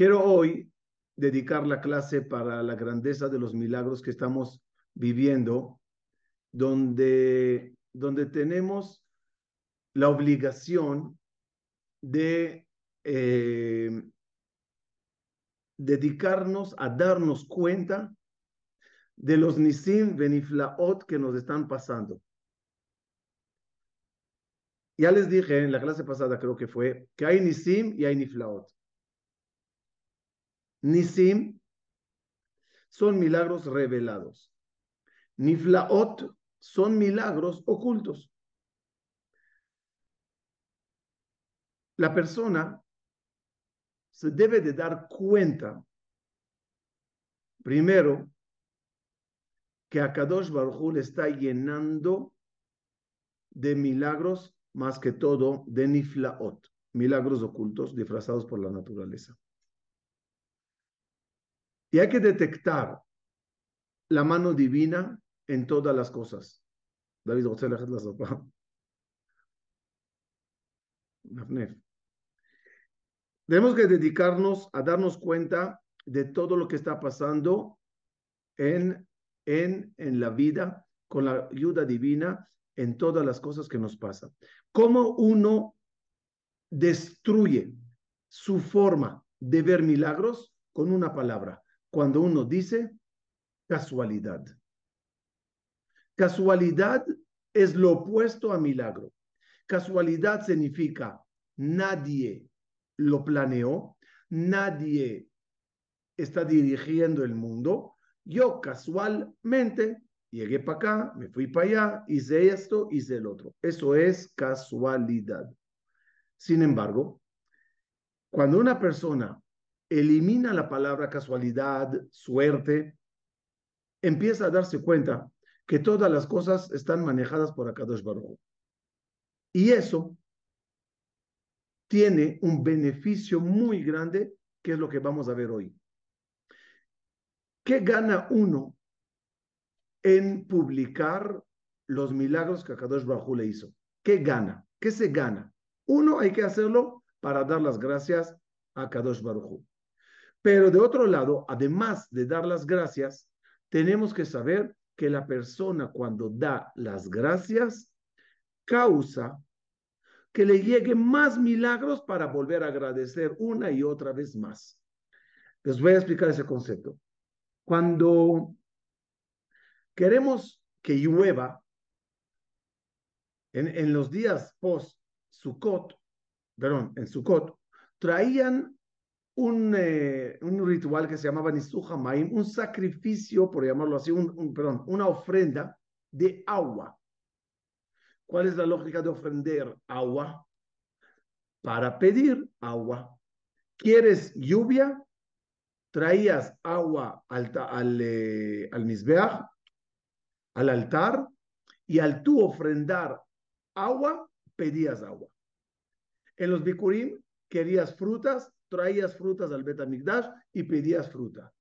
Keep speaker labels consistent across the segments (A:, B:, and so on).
A: Quiero hoy dedicar la clase para la grandeza de los milagros que estamos viviendo, donde, donde tenemos la obligación de eh, dedicarnos a darnos cuenta de los nisim beniflaot que nos están pasando. Ya les dije en la clase pasada, creo que fue, que hay nisim y hay niflaot. Nisim son milagros revelados. Niflaot son milagros ocultos. La persona se debe de dar cuenta, primero, que Akadosh Baruj le está llenando de milagros, más que todo de niflaot, milagros ocultos disfrazados por la naturaleza. Y hay que detectar la mano divina en todas las cosas. David. Tenemos que dedicarnos a darnos cuenta de todo lo que está pasando en, en, en la vida con la ayuda divina en todas las cosas que nos pasan. ¿Cómo uno destruye su forma de ver milagros con una palabra? Cuando uno dice casualidad. Casualidad es lo opuesto a milagro. Casualidad significa nadie lo planeó, nadie está dirigiendo el mundo. Yo casualmente llegué para acá, me fui para allá, hice esto, hice el otro. Eso es casualidad. Sin embargo, cuando una persona elimina la palabra casualidad, suerte, empieza a darse cuenta que todas las cosas están manejadas por Akadosh Baruch. Y eso tiene un beneficio muy grande, que es lo que vamos a ver hoy. ¿Qué gana uno en publicar los milagros que Akadosh Baruch le hizo? ¿Qué gana? ¿Qué se gana? Uno, hay que hacerlo para dar las gracias a Kadosh Baruch. Pero de otro lado, además de dar las gracias, tenemos que saber que la persona cuando da las gracias causa que le lleguen más milagros para volver a agradecer una y otra vez más. Les voy a explicar ese concepto. Cuando queremos que llueva, en, los días post Sukkot, perdón, en Sukkot, traían un, eh, un ritual que se llamaba Nisuja Maim, un sacrificio, por llamarlo así, un, perdón, una ofrenda de agua. ¿Cuál es la lógica de ofrender agua? Para pedir agua. ¿Quieres lluvia? Traías agua al, al, eh, al al altar, y al tú ofrendar agua, pedías agua. En los bikurim querías frutas, traías frutas al Betamigdash y pedías fruta.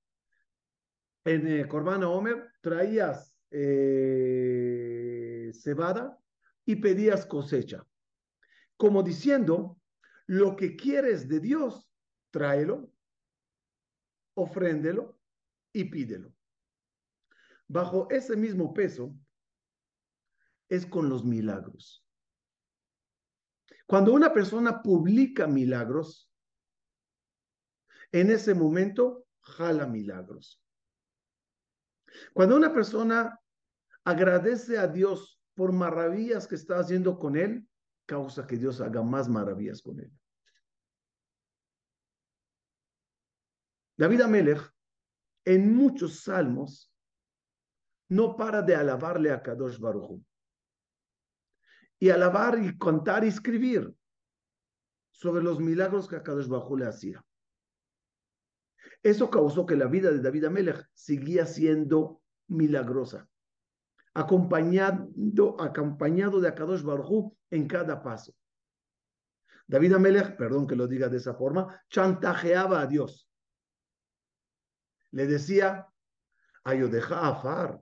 A: En eh, Corbana Omer traías eh, cebada y pedías cosecha. Como diciendo, lo que quieres de Dios, tráelo, ofréndelo y pídelo. Bajo ese mismo peso es con los milagros. Cuando una persona publica milagros, en ese momento jala milagros. Cuando una persona agradece a Dios por maravillas que está haciendo con él, causa que Dios haga más maravillas con él. David Amelech, en muchos salmos, no para de alabarle a Kadosh Baruch y alabar y contar y escribir sobre los milagros que a Kadosh Baruch le hacía. Eso causó que la vida de David Amelech seguía siendo milagrosa, acompañado, de Akadosh Baruj en cada paso. David Amelech, perdón que lo diga de esa forma, chantajeaba a Dios. Le decía, Ayodeja afar,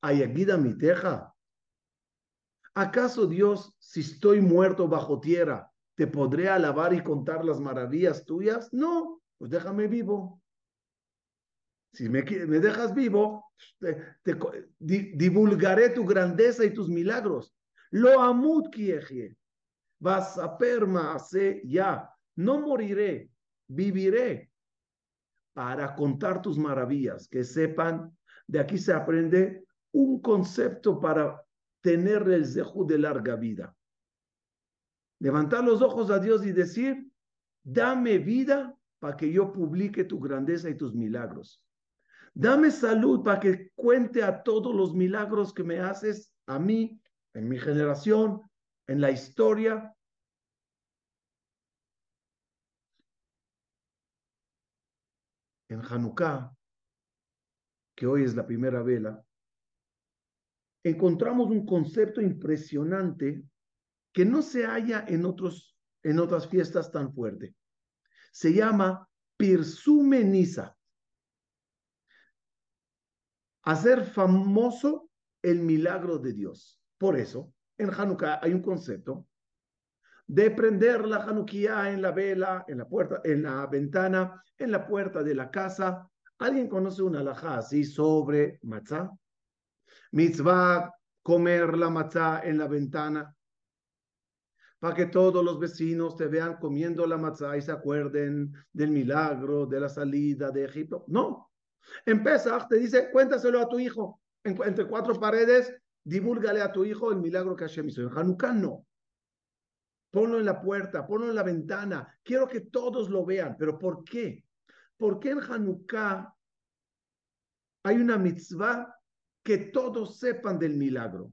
A: Ayagida mi teja. ¿Acaso Dios, si estoy muerto bajo tierra, te podré alabar y contar las maravillas tuyas? No, pues déjame vivo. Si me, me dejas vivo, te, divulgaré tu grandeza y tus milagros. Lo amut kiejie. Vas a permaase ya. No moriré, viviré para contar tus maravillas. Que sepan, de aquí se aprende un concepto para tener el zehu de larga vida. Levantar los ojos a Dios y decir, dame vida para que yo publique tu grandeza y tus milagros. Dame salud para que cuente a todos los milagros que me haces a mí, en mi generación, en la historia. En Hanukkah, que hoy es la primera vela, encontramos un concepto impresionante que no se halla en, otros, otras fiestas tan fuerte. Se llama Pirsumeniza hacer famoso el milagro de Dios. Por eso, en Hanukkah hay un concepto de prender la Hanukkah en la vela, en la puerta, en la ventana, en la puerta de la casa. ¿Alguien conoce una alajá así sobre matzah? Mitzvah, comer la matzah en la ventana para que todos los vecinos te vean comiendo la matzah y se acuerden del milagro de la salida de Egipto. No, en Pesach te dice, cuéntaselo a tu hijo. entre cuatro paredes, divúlgale a tu hijo el milagro que Hashem hizo. En Hanukkah no. Ponlo en la puerta, ponlo en la ventana. Quiero que todos lo vean. ¿Pero por qué? Porque en Hanukkah hay una mitzvah que todos sepan del milagro.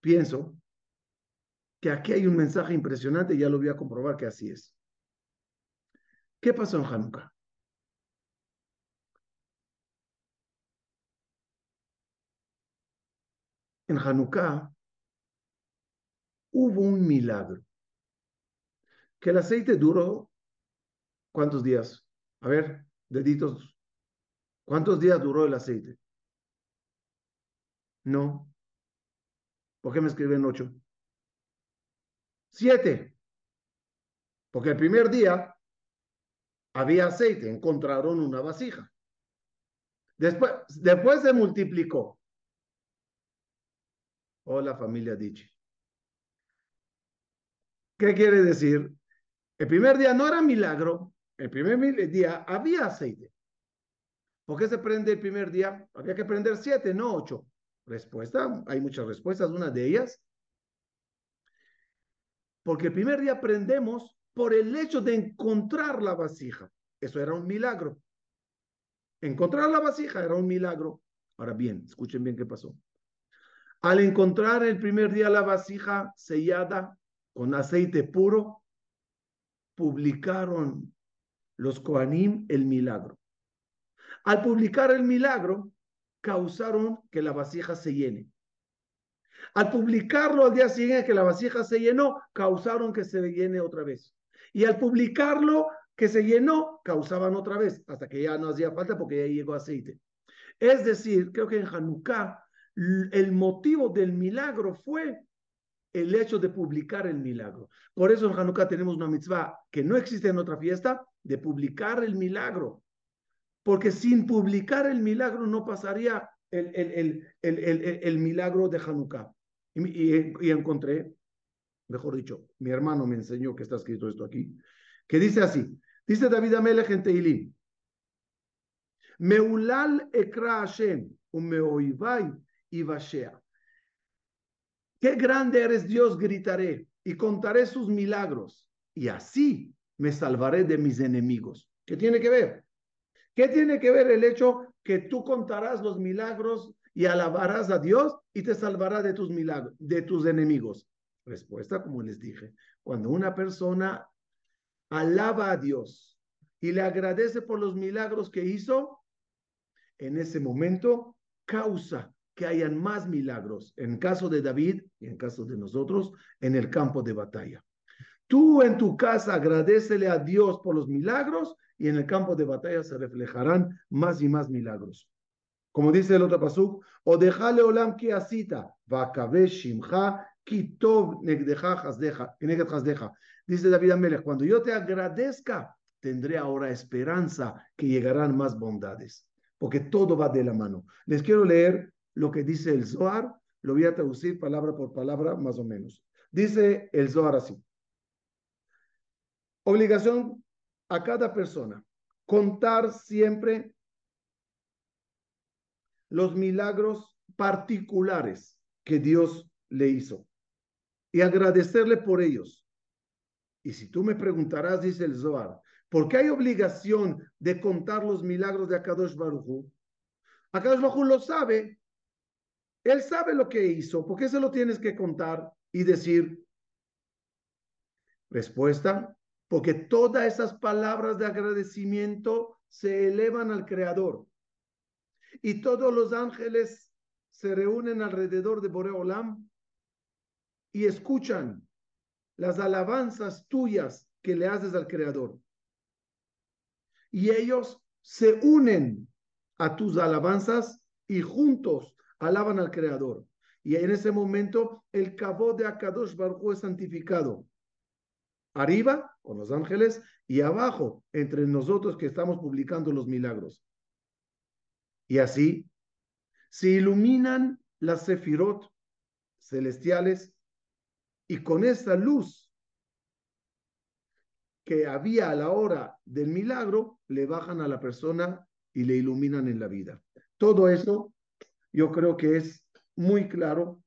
A: Pienso que aquí hay un mensaje impresionante y ya lo voy a comprobar que así es. ¿Qué pasó en Hanukkah? En Hanukkah hubo un milagro. Que el aceite duró, ¿cuántos días? A ver, deditos, ¿cuántos días duró el aceite? No. ¿Por qué me escriben ocho? Siete. Porque el primer día había aceite, encontraron una vasija. Después, después se multiplicó. Hola familia Dichi. ¿Qué quiere decir? El primer día no era milagro, el primer día había aceite. ¿Por qué se prende el primer día? Había que prender siete, no ocho. Respuesta, hay muchas respuestas, una de ellas. Porque el primer día prendemos por el hecho de encontrar la vasija. Eso era un milagro. Encontrar la vasija era un milagro. Ahora bien, escuchen bien qué pasó. Al encontrar el primer día la vasija sellada con aceite puro, publicaron los Koanim el milagro. Al publicar el milagro, causaron que la vasija se llene. Al publicarlo al día siguiente que la vasija se llenó, causaron que se llene otra vez. Y al publicarlo que se llenó, causaban otra vez, hasta que ya no hacía falta porque ya llegó aceite. Es decir, creo que en Hanukkah el motivo del milagro fue el hecho de publicar el milagro. Por eso en Hanukkah tenemos una mitzvah que no existe en otra fiesta, de publicar el milagro. Porque sin publicar el milagro no pasaría el, el, el, el milagro de Hanukkah. Y, encontré, mejor dicho, mi hermano me enseñó que está escrito esto aquí, que dice así, dice David Amelech en Teilim, Meulal ekra Hashem, umeoivai y Bashea. Qué grande eres Dios, gritaré, y contaré sus milagros, y así me salvaré de mis enemigos. ¿Qué tiene que ver? ¿Qué tiene que ver el hecho que tú contarás los milagros y alabarás a Dios y te salvará de tus milagros, de tus enemigos? Respuesta, como les dije, cuando una persona alaba a Dios y le agradece por los milagros que hizo, en ese momento causa que hayan más milagros, en caso de David y en caso de nosotros, en el campo de batalla. Tú en tu casa agradecele a Dios por los milagros y en el campo de batalla se reflejarán más y más milagros. Como dice el otro pasuk, o dejale olam ki asita, shimcha, ki tov negdeja hasdeja, Dice David Amelech, cuando yo te agradezca tendré ahora esperanza que llegarán más bondades, porque todo va de la mano. Les quiero leer lo que dice el Zohar, lo voy a traducir palabra por palabra más o menos. Dice el Zohar así. Obligación a cada persona, contar siempre los milagros particulares que Dios le hizo y agradecerle por ellos. Y si tú me preguntarás, dice el Zohar, ¿por qué hay obligación de contar los milagros de Akadosh Baruj Akadosh Baruj lo sabe. Él sabe lo que hizo. ¿Por qué se lo tienes que contar y decir? Respuesta, porque todas esas palabras de agradecimiento se elevan al Creador. Y todos los ángeles se reúnen alrededor de Boreolam y escuchan las alabanzas tuyas que le haces al Creador. Y ellos se unen a tus alabanzas y juntos alaban al Creador. Y en ese momento el cabo de Akadosh Baruj es santificado. Arriba con los ángeles y abajo entre nosotros que estamos publicando los milagros. Y así se iluminan las sefirot celestiales y con esa luz que había a la hora del milagro, le bajan a la persona y le iluminan en la vida. Todo eso yo creo que es muy claro.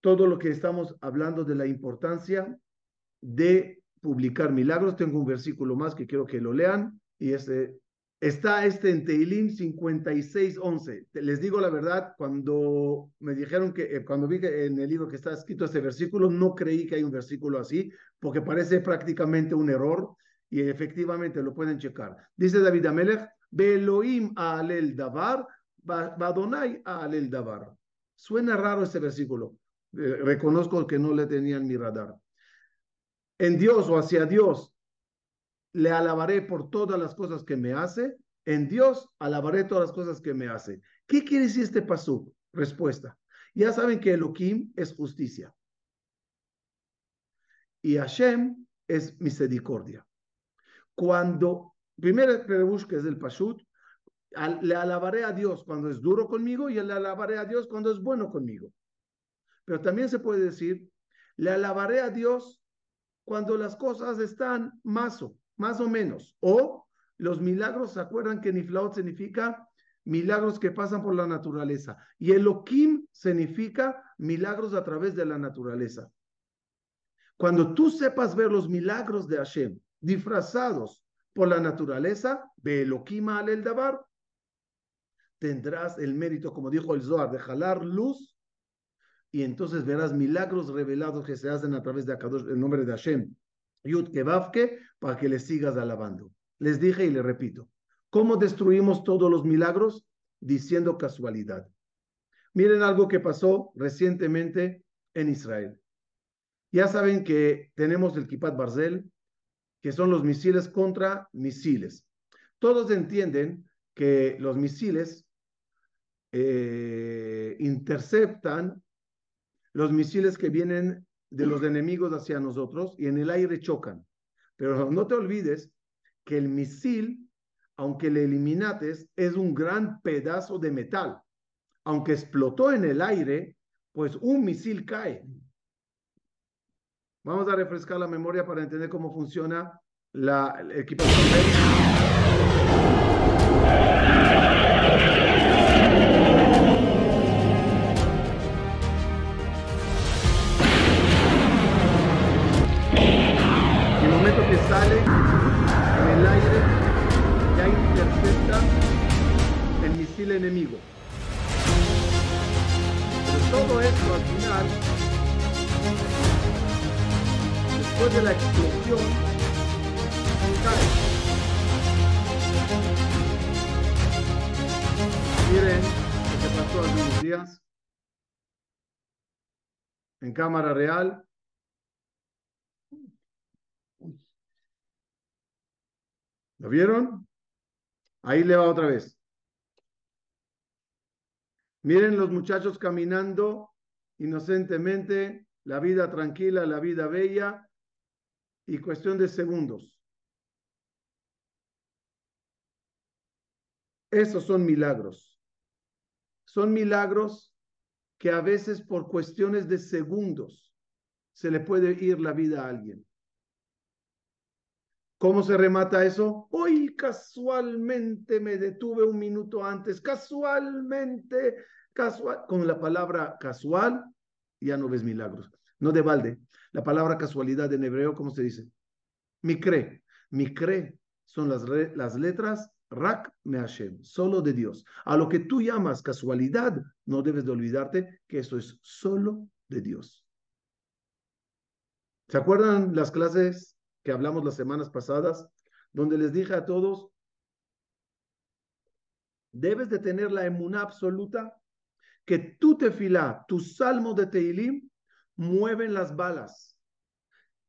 A: Todo lo que estamos hablando de la importancia de publicar milagros. Tengo un versículo más que quiero que lo lean y ese Está este en Teilim 56.11. Les digo la verdad, cuando me dijeron que, eh, cuando vi que en el libro que está escrito este versículo, no creí que hay un versículo así, porque parece prácticamente un error y efectivamente lo pueden checar. Dice David Amelech, Beloim alel davar, Badonai alel davar. Suena raro este versículo. Eh, reconozco que no le tenían mi radar. En Dios o hacia Dios le alabaré por todas las cosas que me hace. En Dios alabaré todas las cosas que me hace. ¿Qué quiere decir este pasú? Respuesta. Ya saben que Elohim es justicia. Y Hashem es misericordia. Cuando, primero que es el Pashut, le alabaré a Dios cuando es duro conmigo y le alabaré a Dios cuando es bueno conmigo. Pero también se puede decir, le alabaré a Dios cuando las cosas están maso, más o menos. O los milagros, ¿se acuerdan que Niflaot significa milagros que pasan por la naturaleza? Y Elohim significa milagros a través de la naturaleza. Cuando tú sepas ver los milagros de Hashem disfrazados por la naturaleza, Elohim al el Dabar, tendrás el mérito, como dijo el Zohar, de jalar luz y entonces verás milagros revelados que se hacen a través de el nombre de Hashem. Yud Kebavke, para que le sigas alabando. Les dije y le repito, ¿cómo destruimos todos los milagros? Diciendo casualidad. Miren algo que pasó recientemente en Israel. Ya saben que tenemos el Kipat Barzel, que son los misiles contra misiles. Todos entienden que los misiles eh, interceptan los misiles que vienen de los enemigos hacia nosotros y en el aire chocan. Pero no te olvides que el misil, aunque le eliminates, es un gran pedazo de metal. Aunque explotó en el aire, pues un misil cae. Vamos a refrescar la memoria para entender cómo funciona la, el equipo. sale en el aire, ya intercepta el misil enemigo. La explosión. Miren lo que pasó hace unos días en cámara real ¿Lo vieron? Ahí le va otra vez. Miren los muchachos caminando inocentemente, la vida tranquila, la vida bella, y cuestión de segundos. Esos son milagros. Son milagros que a veces por cuestiones de segundos se le puede ir la vida a alguien. ¿Cómo se remata eso? Hoy casualmente me detuve un minuto antes, casualmente, casual, con la palabra casual, ya no ves milagros. No de balde. La palabra casualidad en hebreo, ¿cómo se dice? Mikre. Mikre son las, las letras Rak me Hashem, solo de Dios. A lo que tú llamas casualidad, no debes de olvidarte que eso es solo de Dios. ¿Se acuerdan las clases que hablamos las semanas pasadas, donde les dije a todos, debes de tener la emuná absoluta que tu tefilá, tu salmo de Teilim, mueven las balas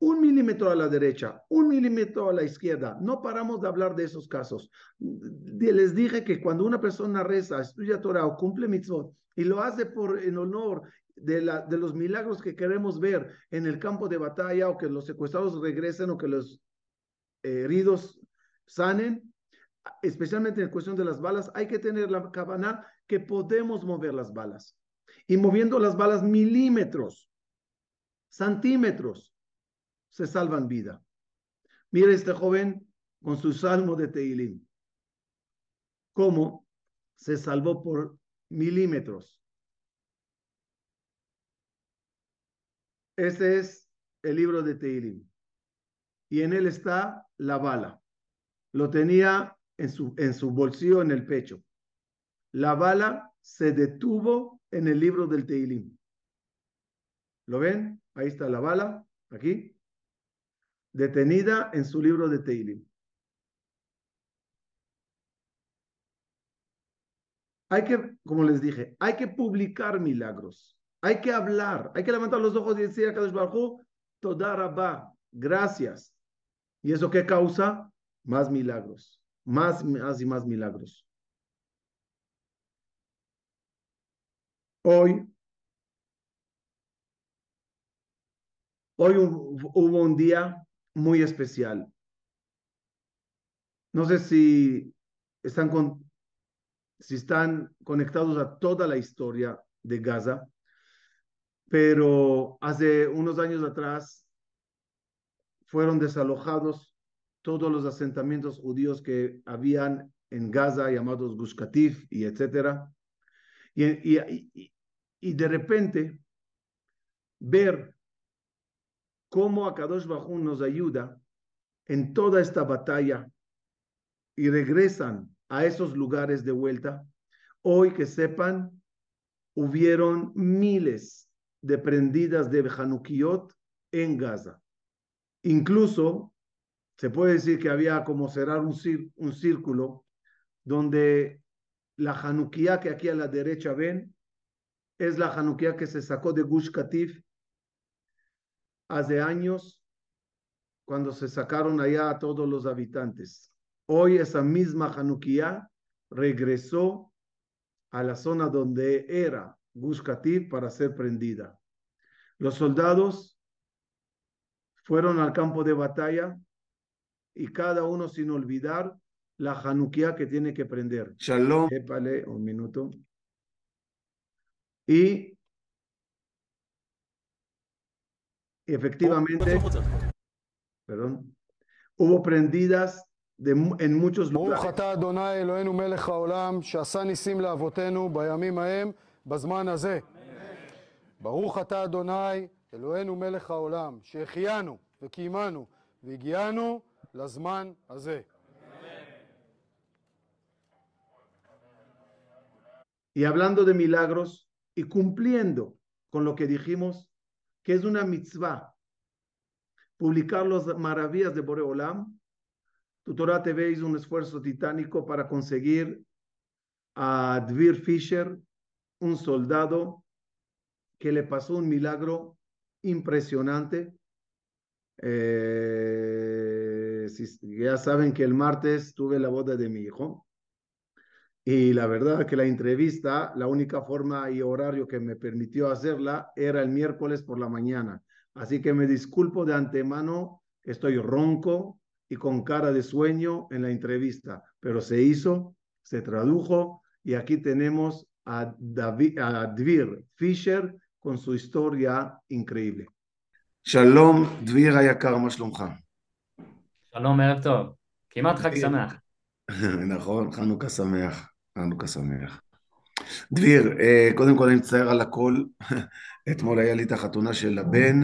A: un milímetro a la derecha, un milímetro a la izquierda. No paramos de hablar de esos casos. Les dije que cuando una persona reza, estudia Torah o cumple mitzvot y lo hace por en honor de, la, de los milagros que queremos ver en el campo de batalla o que los secuestrados regresen o que los heridos sanen, especialmente en cuestión de las balas, hay que tener la cabana que podemos mover las balas. Y moviendo las balas milímetros, centímetros, se salvan vida. Mire este joven con su salmo de Teilim. Cómo se salvó por milímetros. Ese es el libro de Teilim. Y en él está la bala. Lo tenía en su, en su bolsillo, en el pecho. La bala se detuvo en el libro del Teilim. ¿Lo ven? Ahí está la bala, aquí detenida en su libro de Teilim. Hay que, como les dije, hay que publicar milagros, hay que hablar, hay que levantar los ojos y decir a Kadosh Baruj Toda gracias. ¿Y eso qué causa? Más milagros, más, más y más milagros. Hoy, hoy hubo un día muy especial. No sé si están, con, si están conectados a toda la historia de Gaza, pero hace unos años atrás fueron desalojados todos los asentamientos judíos que habían en Gaza, llamados Gush y etcétera. Y, de repente ver cómo Akadosh Bajún nos ayuda en toda esta batalla y regresan a esos lugares de vuelta. Hoy que sepan, hubieron miles de prendidas de Hanukiot en Gaza. Incluso se puede decir que había como cerrar un, un círculo donde la Hanukkah que aquí a la derecha ven es la Hanukkah que se sacó de Gush Katif hace años cuando se sacaron allá a todos los habitantes. Hoy esa misma Hanukkah regresó a la zona donde era Gush para ser prendida. Los soldados fueron al campo de batalla y cada uno sin olvidar la Hanukkah que tiene que prender.
B: Shalom.
A: Épale, un minuto. Y efectivamente, perdón, hubo prendidas de, en muchos lugares.
C: ברוך אתה אדוני אלוהינו מלך העולם שעשה ניסים לאבותינו בימים ההם בזמן הזה. ברוך אתה אדוני אלוהינו מלך העולם שהחיינו וקיימנו והגיענו לזמן הזה.
A: Y hablando de milagros y cumpliendo con lo que dijimos que es una mitzvah, publicar las maravillas de Boreolam. Tu Torah TV hizo un esfuerzo titánico para conseguir a Dvir Fisher, un soldado que le pasó un milagro impresionante. Eh, ya saben que el martes tuve la boda de mi hijo. Y la verdad que la entrevista, la única forma y horario que me permitió hacerla era el miércoles por la mañana. Así que me disculpo de antemano estoy ronco y con cara de sueño en la entrevista, pero se hizo, se tradujo y aquí tenemos a, David, a Dvir Fisher con su historia increíble.
B: Shalom, Dvir היקר, מה שלומך?
D: שלום, ערב טוב. כמעט חג שמח.
B: נכון, חנוכה שמח, חנוכה שמח. דביר, קודם כל אני מצטער על הכל. אתמול היה לי את החתונה של הבן.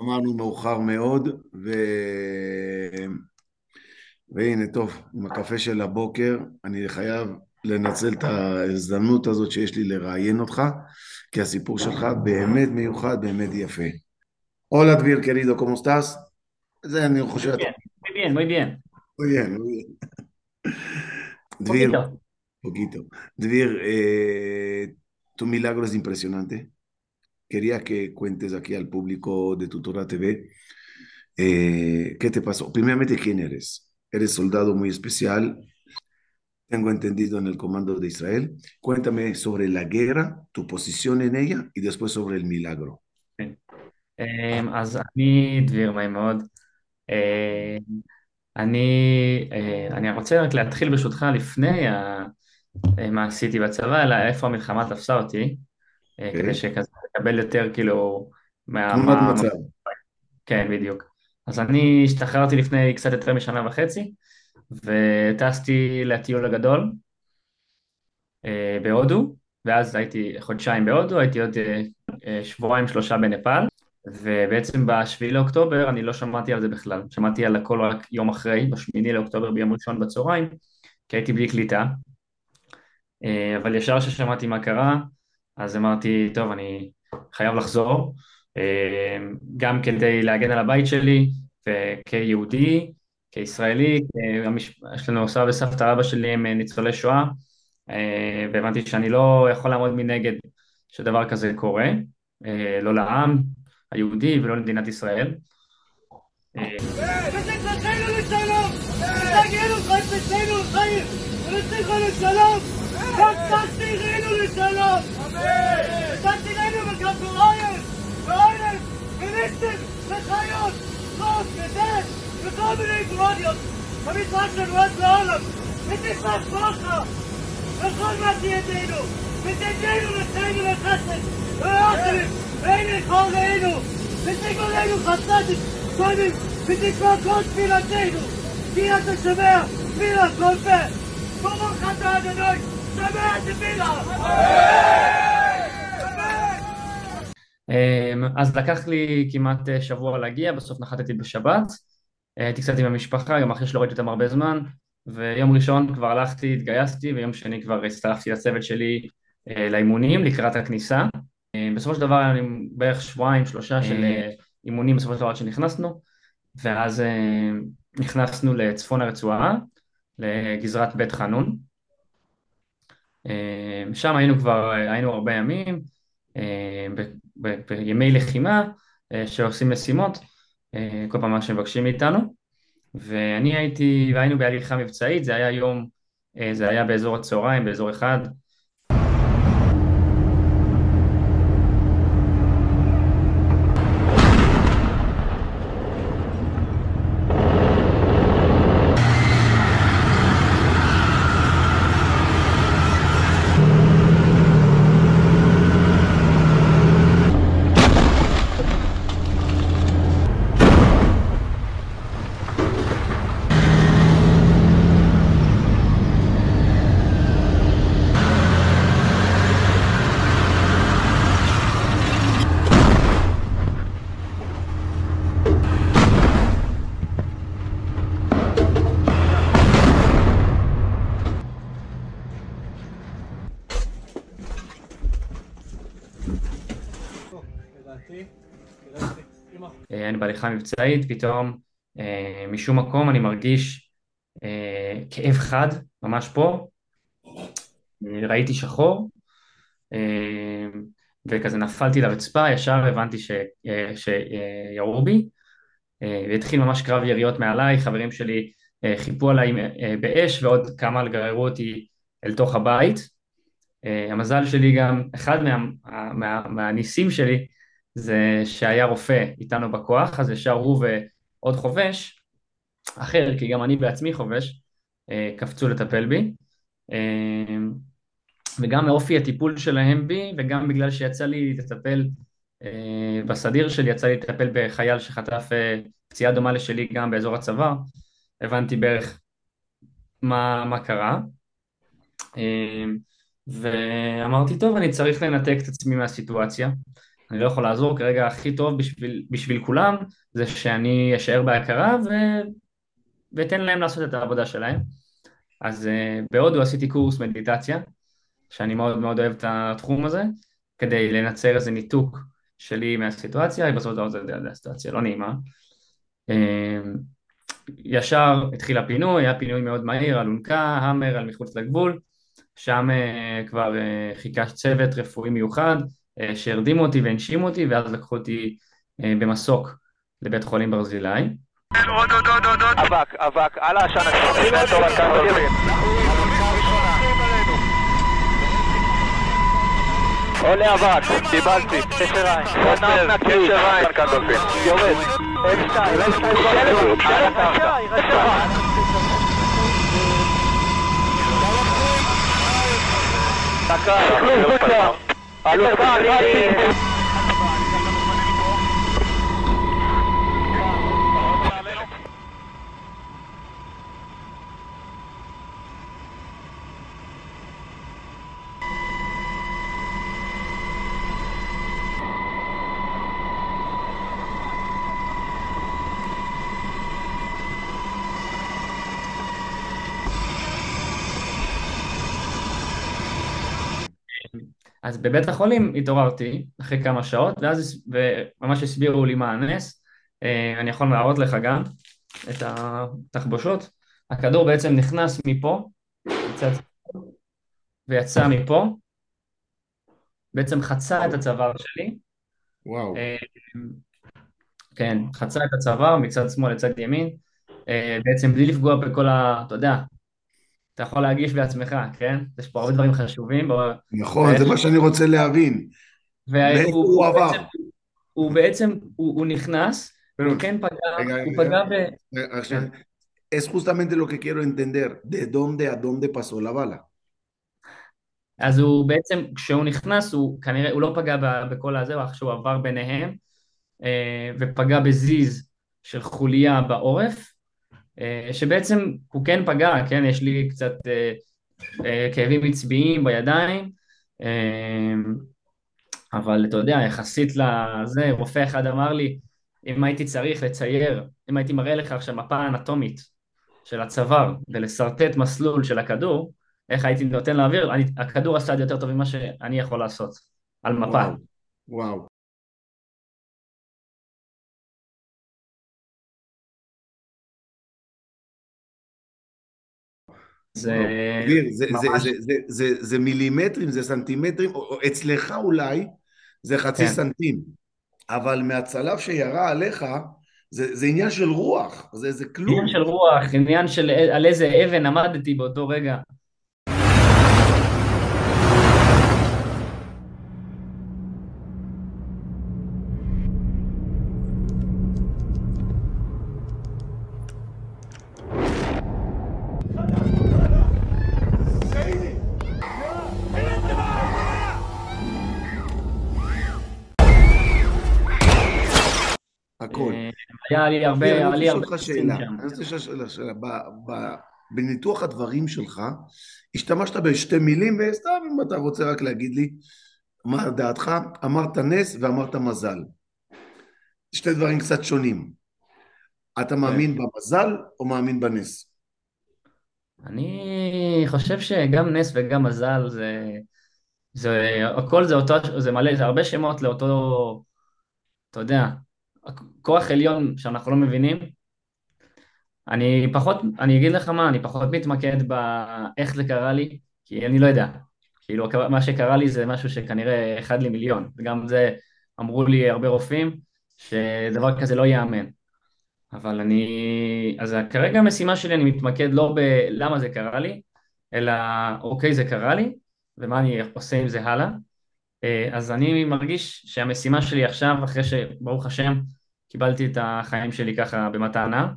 B: אמרנו מאוחר מאוד, ו... והנה, טוב, עם הקפה של הבוקר, אני חייב לנצל את ההזדמנות הזאת שיש לי לראיין אותך, כי הסיפור שלך באמת מיוחד, באמת יפה. הולה דביר, קרידו, קומו סטאס? זה אני חושב...
D: Muy bien, muy bien.
B: Muy bien, muy bien. Dvir,
D: Poquito.
B: poquito. Dvir, eh, tu milagro es impresionante. Quería que cuentes aquí al público de Tutora TV eh, qué te pasó. Primeramente, ¿quién eres? Eres soldado muy especial, tengo entendido en el comando de Israel. Cuéntame sobre la guerra, tu posición en ella y después sobre el milagro.
D: אמ, אז אני דביר נעים מאוד. אמ, אני, אה, אני רוצה רק להתחיל ברשותך לפני ה- אה, מה עשיתי בצבא, אלא איפה המלחמה תפסה אותי, אה,
B: אוקיי.
D: כדי שכזה לקבל יותר כאילו מה...
B: תמונת
D: מה-
B: מצב.
D: כן, בדיוק. אז אני השתחררתי לפני קצת יותר משנה וחצי, וטסתי לטיול הגדול בהודו, ואז הייתי חודשיים בהודו, הייתי עוד שבועיים שלושה בנפאל, ובעצם בשביעי לאוקטובר אני לא שמעתי על זה בכלל, שמעתי על הכל רק יום אחרי, בשמיני לאוקטובר ביום ראשון בצהריים, כי הייתי בלי קליטה, אה, אבל ישר כששמעתי מה קרה, אז אמרתי, טוב, אני חייב לחזור, אה, גם כדי להגן על הבית שלי, וכיהודי, כישראלי, יש לנו סבא וסבתא רבא שלי הם ניצולי שואה, אה, והבנתי שאני לא יכול לעמוד מנגד שדבר כזה קורה, אה, לא לעם היהודי ולא למדינת ישראל. אה,
E: ותקראתנו לשלום, ותגידו חפצנו לחיים, ונצליחו לשלום, ותחזירנו לשלום. ותחזירנו בכדוריים, ואוילם, וליסטים, וחיות, חוף, ודרך, וכל מיני גרוניות. המשחק שלנו עד לעולם, ותשמח ברכה, וכל מה שידינו, ותדענו לחיינו לחסד, ואחרים, והנה כל ראינו, ותגמרנו חסדת, קודם, ותשמע כל תפילתנו, כי אתה שומע תפילה כל פה, ברוך אתה אדוני, שומע תפילה. אמן.
D: אז לקח לי כמעט אה, שבוע להגיע, בסוף נחתתי בשבת, אה, הייתי קצת עם המשפחה, גם אחרי שלא ראיתי אותם הרבה זמן, ויום ראשון כבר הלכתי, התגייסתי, ויום שני כבר הצטרפתי לצוות שלי. אה, לאימונים לקראת הכניסה. אה, בסופו של דבר היה לי בערך שבועיים, שלושה של אה, אימונים בסופו של דבר עד שנכנסנו, ואז אה, נכנסנו לצפון הרצועה, לגזרת בית חנון. אה, שם היינו כבר, היינו הרבה ימים, אה, ב- ב- בימי לחימה אה, שעושים משימות, אה, כל פעם מה שמבקשים מאיתנו, ואני הייתי, והיינו בהליכה מבצעית, זה היה יום, אה, זה היה באזור הצהריים, באזור אחד, אני בהליכה מבצעית, פתאום אה, משום מקום אני מרגיש אה, כאב חד, ממש פה, ראיתי שחור, אה, וכזה נפלתי לרצפה, ישר הבנתי ש- שירו בי, והתחיל ממש קרב יריות מעליי, חברים שלי חיפו עליי באש ועוד כמה גררו אותי אל תוך הבית. המזל שלי גם, אחד מה, מה, מהניסים שלי זה שהיה רופא איתנו בכוח, אז ישר הוא ועוד חובש אחר, כי גם אני בעצמי חובש, אה, קפצו לטפל בי. אה, וגם מאופי הטיפול שלהם בי, וגם בגלל שיצא לי לטפל אה, בסדיר שלי, יצא לי לטפל בחייל שחטף פציעה דומה לשלי גם באזור הצוואר, הבנתי בערך מה, מה קרה. ואמרתי, טוב, אני צריך לנתק את עצמי מהסיטואציה. אני לא יכול לעזור, כרגע הכי טוב בשביל, בשביל כולם זה שאני אשאר בהכרה ו... ואתן להם לעשות את העבודה שלהם. אז uh, בהודו עשיתי קורס מדיטציה, שאני מאוד מאוד אוהב את התחום הזה, כדי לנצר איזה ניתוק שלי מהסיטואציה, בסופו של דבר זה סיטואציה לא נעימה. Uh, ישר התחיל הפינוי, היה פינוי מאוד מהיר, אלונקה, המר על מחוץ לגבול, שם uh, כבר uh, חיכה צוות רפואי מיוחד, שהרדימו אותי והנשימו אותי, ואז לקחו אותי uh, במסוק לבית חולים ברזילי.
F: אבק, אבק, על העשן עולה אבק, קיבלתי, קשר עין, קשר עין, יורד, Allora, Allo stadio!
D: אז בבית החולים התעוררתי אחרי כמה שעות, ואז ממש הסבירו לי מה הנס. אה, אני יכול להראות לך גם את התחבושות. הכדור בעצם נכנס מפה, ויצא מפה, בעצם חצה את הצוואר שלי.
B: וואו. אה,
D: כן, חצה את הצוואר מצד שמאל לצד ימין, אה, בעצם בלי לפגוע בכל ה... אתה יודע, אתה יכול להגיש בעצמך, כן? יש פה הרבה דברים חשובים.
B: נכון, זה מה שאני רוצה להבין.
D: והוא הוא עבר? הוא בעצם, הוא, נכנס, הוא כן פגע, הוא פגע ב...
B: Es justamente lo que quiero entender, de dónde a dónde pasó la bala.
D: אז הוא בעצם, כשהוא נכנס, הוא כנראה, הוא לא פגע בכל הזה, הוא שהוא עבר ביניהם, אה, ופגע בזיז של חוליה בעורף, שבעצם הוא כן פגע, כן, יש לי קצת אה, אה, כאבים עצביים בידיים, אבל אתה יודע, יחסית לזה, רופא אחד אמר לי, אם הייתי צריך לצייר, אם הייתי מראה לך עכשיו מפה אנטומית של הצוואר ולשרטט מסלול של הכדור, איך הייתי נותן לאוויר, הכדור עשה יותר טוב ממה שאני יכול לעשות על מפה. וואו.
B: וואו. זה זה, ממש... זה, זה, זה, זה, זה מילימטרים, זה סנטימטרים, אצלך אולי זה חצי כן. סנטים, אבל מהצלב שירה עליך, זה, זה עניין של רוח, זה, זה כלום.
D: עניין של רוח, עניין של על איזה אבן עמדתי באותו רגע. היה לי הרבה, היה לי הרבה...
B: שאלה, אני רוצה לשאול אותך שאלה, בניתוח הדברים שלך, השתמשת בשתי מילים, וסתם אם אתה רוצה רק להגיד לי מה דעתך, אמרת נס ואמרת מזל. שתי דברים קצת שונים. אתה כן. מאמין במזל או מאמין בנס?
D: אני חושב שגם נס וגם מזל זה... זה הכל זה אותו, זה מלא, זה הרבה שמות לאותו, אתה יודע, כוח עליון שאנחנו לא מבינים. אני פחות, אני אגיד לך מה, אני פחות מתמקד באיך זה קרה לי, כי אני לא יודע. כאילו, מה שקרה לי זה משהו שכנראה אחד למיליון, וגם זה אמרו לי הרבה רופאים, שדבר כזה לא ייאמן. אבל אני... אז כרגע המשימה שלי, אני מתמקד לא בלמה זה קרה לי, אלא אוקיי, זה קרה לי, ומה אני עושה עם זה הלאה. אה, אז אני מרגיש שהמשימה שלי עכשיו, אחרי שברוך השם קיבלתי את החיים שלי ככה במתנה,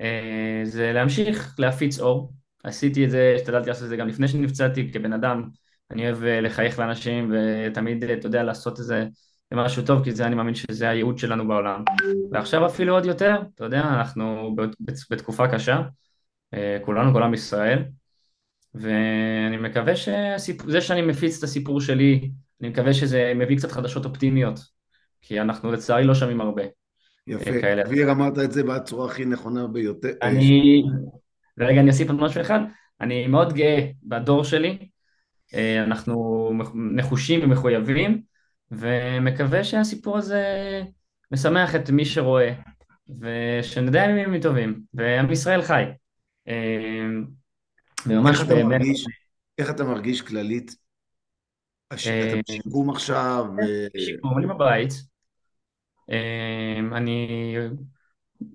D: אה, זה להמשיך להפיץ אור. עשיתי את זה, השתדלתי לעשות את זה גם לפני שנפצעתי כבן אדם. אני אוהב אה, לחייך לאנשים ותמיד, אתה יודע, לעשות איזה משהו טוב, כי זה אני מאמין שזה הייעוד שלנו בעולם. ועכשיו אפילו עוד יותר, אתה יודע, אנחנו בתקופה קשה, כולנו, כל עם ישראל, ואני מקווה שזה שאני מפיץ את הסיפור שלי, אני מקווה שזה מביא קצת חדשות אופטימיות, כי אנחנו לצערי לא שומעים הרבה.
B: יפה, דביר אמרת את זה בצורה הכי נכונה ביותר.
D: אני, ורגע אני אוסיף עוד משהו אחד, אני מאוד גאה בדור שלי, אה, אנחנו נחושים ומחויבים, ומקווה שהסיפור הזה משמח את מי שרואה, ושנדע ימים טובים, ועם ישראל חי. אה,
B: וממש באמת... איך אתה מרגיש כללית אה, בשיקום עכשיו?
D: בשיקום, אני בבית. אה, אני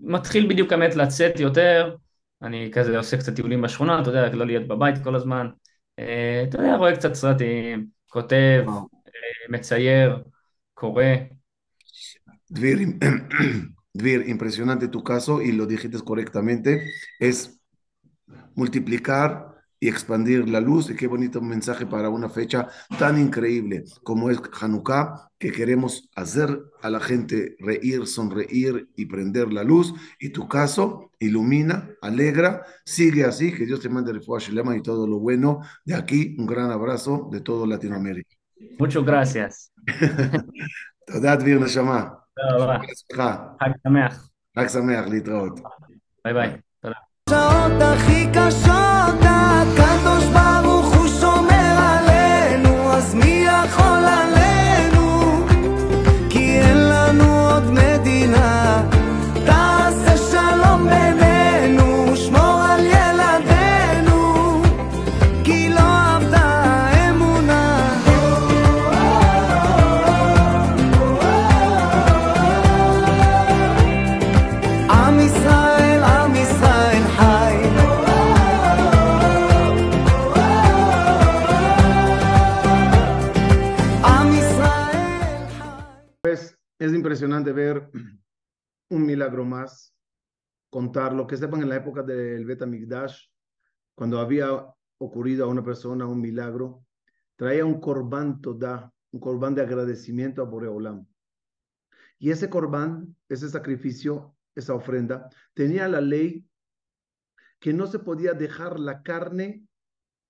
D: מתחיל בדיוק האמת לצאת יותר, אני כזה עושה קצת טיולים בשכונה, אתה יודע, לא להיות בבית כל הזמן. אה, אתה יודע, רואה קצת סרטים, כותב, מצייר, קורא.
B: דביר, Dvir, impresionante tu caso y lo dijiste correctamente, es multiplicar y expandir la luz. Y qué bonito mensaje para una fecha tan increíble como es Hanukkah, que queremos hacer a la gente reír, sonreír y prender la luz. Y tu caso ilumina, alegra, sigue así, que Dios te mande el Shelema y todo lo bueno. De aquí, un gran abrazo de todo Latinoamérica.
D: Muchas gracias.
B: תודה דביר נשמה.
D: תודה רבה. חג שמח.
B: חג שמח, להתראות.
D: ביי ביי. תודה.
A: impresionante ver un milagro más, contarlo, que sepan en la época del Bet Migdash, cuando había ocurrido a una persona un milagro, traía un corbán toda, un corbán de agradecimiento a Boreolam. Y ese corbán, ese sacrificio, esa ofrenda, tenía la ley que no se podía dejar la carne,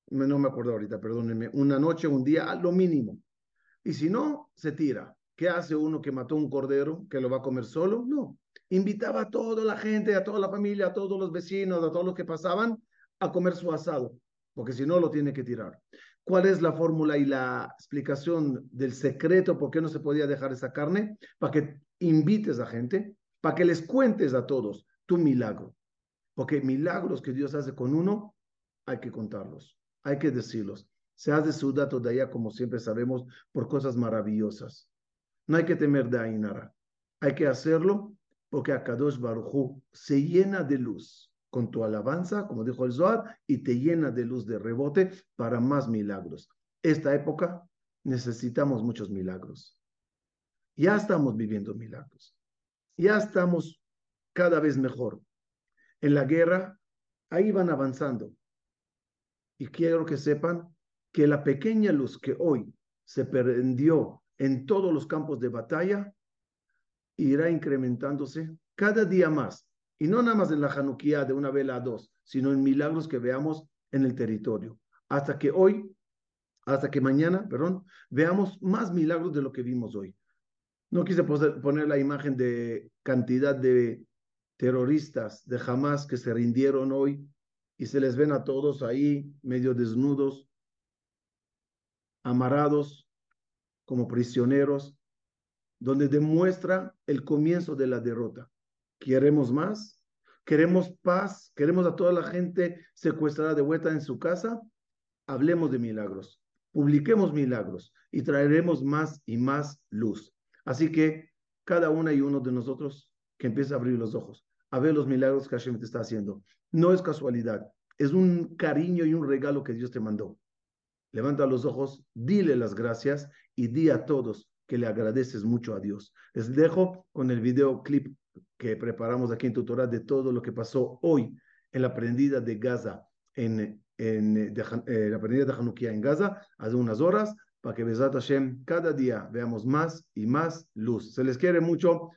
A: no me acuerdo ahorita, perdónenme, una noche, un día, a lo mínimo. Y si no, se tira. ¿Qué hace uno que mató un cordero que lo va a comer solo? No. Invitaba a toda la gente, a toda la familia, a todos los vecinos, a todos los que pasaban a comer su asado, porque si no lo tiene que tirar. ¿Cuál es la fórmula y la explicación del secreto por qué no se podía dejar esa carne? Para que invites a gente, para que les cuentes a todos tu milagro. Porque milagros que Dios hace con uno, hay que contarlos, hay que decirlos. Se hace su dato de allá, como siempre sabemos, por cosas maravillosas. No hay que temer de Ainara. Hay que hacerlo porque Akadosh Barujú se llena de luz con tu alabanza, como dijo el Zohar, y te llena de luz de rebote para más milagros. Esta época necesitamos muchos milagros. Ya estamos viviendo milagros. Ya estamos cada vez mejor. En la guerra, ahí van avanzando. Y quiero que sepan que la pequeña luz que hoy se prendió en todos los campos de batalla irá incrementándose cada día más. Y no nada más en la Hanukkah de una vela a dos, sino en milagros que veamos en el territorio. Hasta que hoy, hasta que mañana, perdón, veamos más milagros de lo que vimos hoy. No quise poner la imagen de cantidad de terroristas de Hamas que se rindieron hoy y se les ven a todos ahí medio desnudos, amarrados como prisioneros, donde demuestra el comienzo de la derrota. ¿Queremos más? ¿Queremos paz? ¿Queremos a toda la gente secuestrada de vuelta en su casa? Hablemos de milagros, publiquemos milagros y traeremos más y más luz. Así que cada una y uno de nosotros que empiece a abrir los ojos, a ver los milagros que Hashem te está haciendo. No es casualidad, es un cariño y un regalo que Dios te mandó.
G: Levanta los ojos, dile las gracias y di a todos que le agradeces mucho a Dios. Les dejo con el videoclip que preparamos aquí en Tutorá de todo lo que pasó hoy en la prendida de Gaza, en, en de eh, la prendida de Hanukkah en Gaza, hace unas horas, para que Besat Hashem cada día veamos más y más luz. Se les quiere mucho.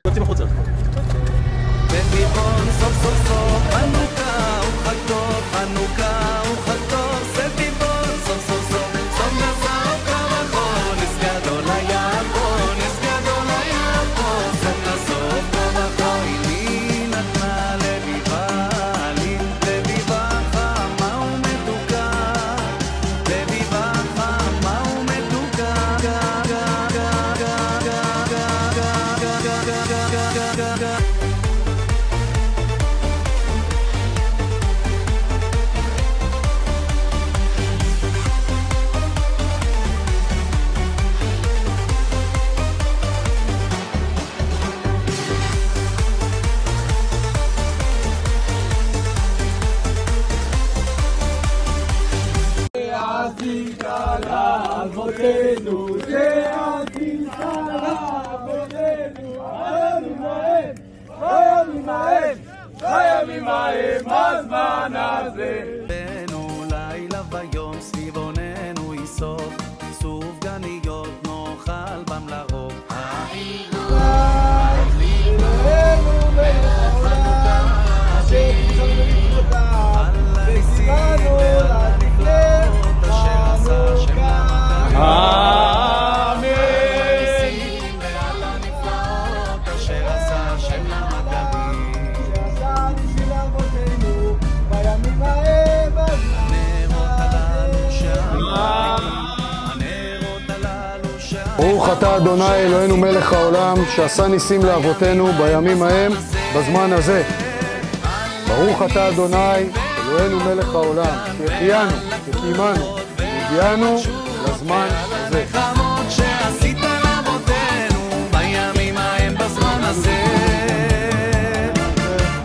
C: אדוני אלוהינו מלך העולם שעשה ניסים לאבותינו בימים ההם בזמן הזה. ברוך אתה אדוני אלוהינו מלך העולם שהחיינו וקיימנו והגיענו לזמן הזה.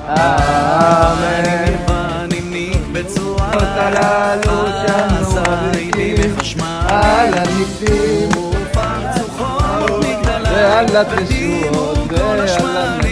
H: אמן. הללו. על הניסים Alla tesuro, alla tesuro.